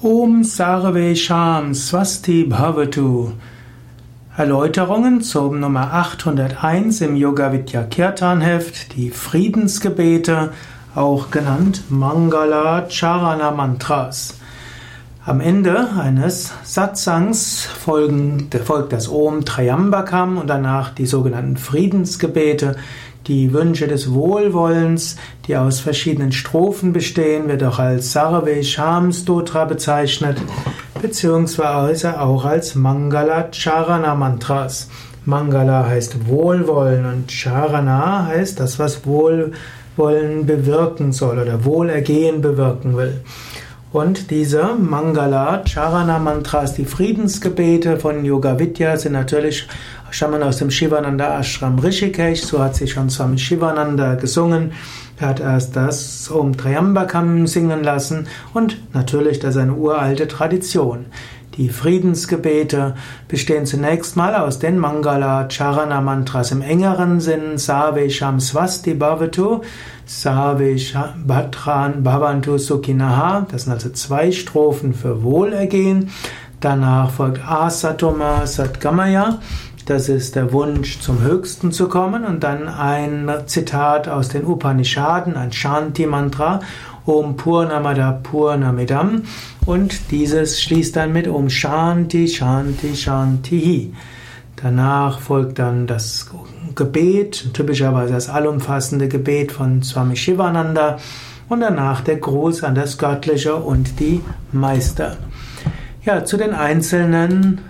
Om Sarve Sham Swasti Bhavatu. Erläuterungen zum Nummer 801 im Yoga Vidya Kirtan Heft, die Friedensgebete, auch genannt Mangala Charana Mantras. Am Ende eines Satsangs folgen, folgt das Om Trayambakam und danach die sogenannten Friedensgebete, die Wünsche des Wohlwollens, die aus verschiedenen Strophen bestehen, wird auch als Sarve Sham Stotra bezeichnet, beziehungsweise auch als Mangala Charana Mantras. Mangala heißt Wohlwollen und Charana heißt das, was Wohlwollen bewirken soll oder Wohlergehen bewirken will. Und diese Mangala Charana Mantras, die Friedensgebete von Yoga Vidya, sind natürlich stammen aus dem Shivananda Ashram Rishikesh. So hat sich schon Swami Shivananda gesungen. Er hat erst das Om Triambakam singen lassen und natürlich das ist eine uralte Tradition. Die Friedensgebete bestehen zunächst mal aus den Mangala Charana Mantras im engeren Sinn Save Sham Swasti Bhavatu, Save Bhatran Bhavantu Sukhinaha. Das sind also zwei Strophen für Wohlergehen. Danach folgt Asatoma Satgamaya. Das ist der Wunsch, zum Höchsten zu kommen. Und dann ein Zitat aus den Upanishaden, ein Shanti-Mantra. Om Purnamada Purnamidam. Und dieses schließt dann mit Om Shanti Shanti Shanti. Danach folgt dann das Gebet, typischerweise das allumfassende Gebet von Swami Shivananda. Und danach der Gruß an das Göttliche und die Meister. Ja, zu den einzelnen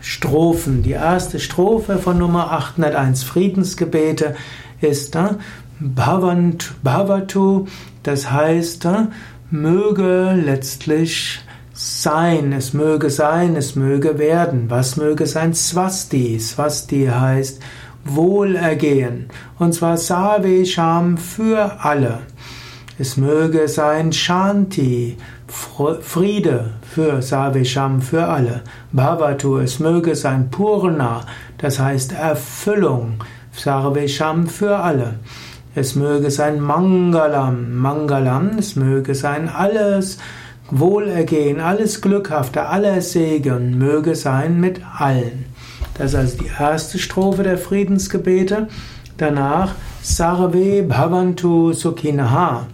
Strophen. Die erste Strophe von Nummer 801 Friedensgebete ist äh, Bhavant, Bhavatu, das heißt, äh, möge letztlich sein, es möge sein, es möge werden. Was möge sein? Swasti. Swasti heißt Wohlergehen. Und zwar Save Sham für alle. Es möge sein Shanti, Friede für Savisham, für alle. Bhavatu, es möge sein Purna, das heißt Erfüllung, Sarvesham für alle. Es möge sein Mangalam, Mangalam, es möge sein alles Wohlergehen, alles Glückhafte, aller Segen, möge sein mit allen. Das ist also die erste Strophe der Friedensgebete. Danach Sarve Bhavantu Sukhinaha.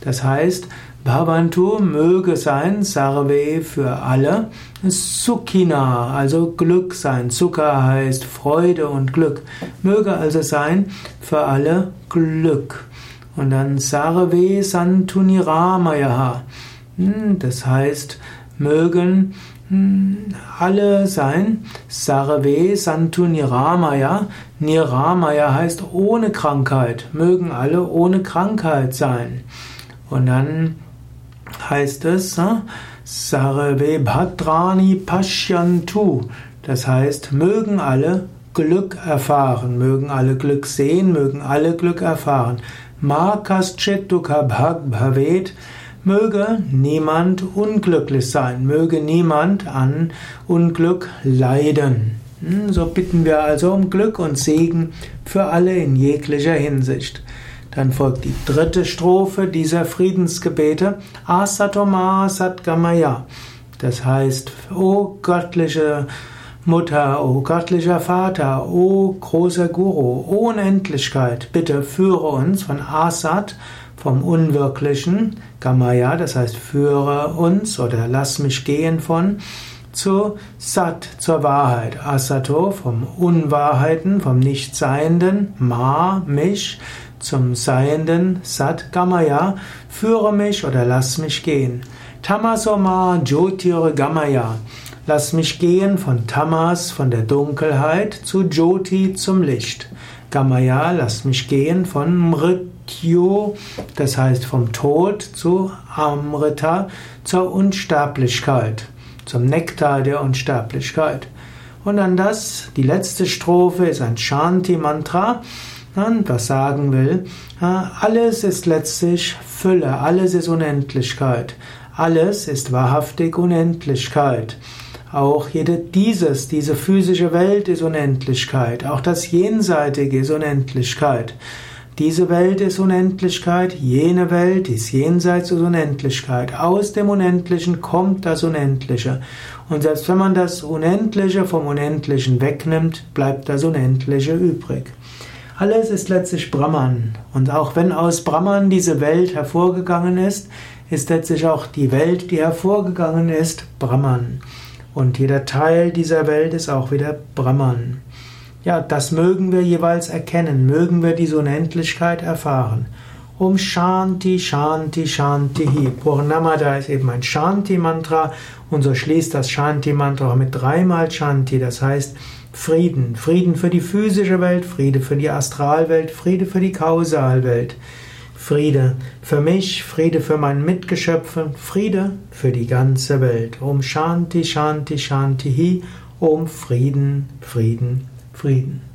Das heißt, Bhavantu möge sein, Sarve für alle, Sukhina, also Glück sein. Sukha heißt Freude und Glück. Möge also sein für alle Glück. Und dann Sarve Santuniramayaha. Hm, das heißt, mögen alle sein. Sarve Santu Niramaya. Niramaya heißt ohne Krankheit. Mögen alle ohne Krankheit sein. Und dann heißt es Sarve Bhadrani Pashyantu. Das heißt, mögen alle Glück erfahren, mögen alle Glück sehen, mögen alle Glück erfahren. Makas Chetuka Bhag Bhavet. Möge niemand unglücklich sein, möge niemand an Unglück leiden. Hm, so bitten wir also um Glück und Segen für alle in jeglicher Hinsicht. Dann folgt die dritte Strophe dieser Friedensgebete, Asatoma Satgamaya. Das heißt, o göttliche Mutter, o göttlicher Vater, o großer Guru, o Unendlichkeit, bitte führe uns von Asat, vom Unwirklichen, Gamaya, das heißt führe uns oder lass mich gehen von, zu Sat, zur Wahrheit, Asato, vom Unwahrheiten, vom Nichtseienden, Ma, mich, zum Seienden, Sat, Gamaya, führe mich oder lass mich gehen. Tamasoma Jyotir Gamaya, lass mich gehen von Tamas, von der Dunkelheit, zu Jyoti, zum Licht. Gamaya, lass mich gehen von Mrit Mrityu, das heißt vom Tod zu Amrita, zur Unsterblichkeit, zum Nektar der Unsterblichkeit. Und dann das, die letzte Strophe ist ein Shanti-Mantra, was sagen will, alles ist letztlich Fülle, alles ist Unendlichkeit, alles ist wahrhaftig Unendlichkeit. Auch jede dieses, diese physische Welt ist Unendlichkeit, auch das Jenseitige ist Unendlichkeit. Diese Welt ist Unendlichkeit, jene Welt ist jenseits der Unendlichkeit. Aus dem Unendlichen kommt das Unendliche. Und selbst wenn man das Unendliche vom Unendlichen wegnimmt, bleibt das Unendliche übrig. Alles ist letztlich Brahman. Und auch wenn aus Brahman diese Welt hervorgegangen ist, ist letztlich auch die Welt, die hervorgegangen ist, Brahman. Und jeder Teil dieser Welt ist auch wieder Brahman. Ja, das mögen wir jeweils erkennen, mögen wir diese Unendlichkeit erfahren. Um Shanti, Shanti, Shanti. Purnamada ist eben ein Shanti-Mantra und so schließt das Shanti-Mantra mit dreimal Shanti, das heißt Frieden. Frieden für die physische Welt, Friede für die Astralwelt, Friede für die Kausalwelt. Friede für mich, Friede für mein Mitgeschöpfe, Friede für die ganze Welt. Um Shanti, Shanti, Shanti Hi. Um Frieden, Frieden, Frieden.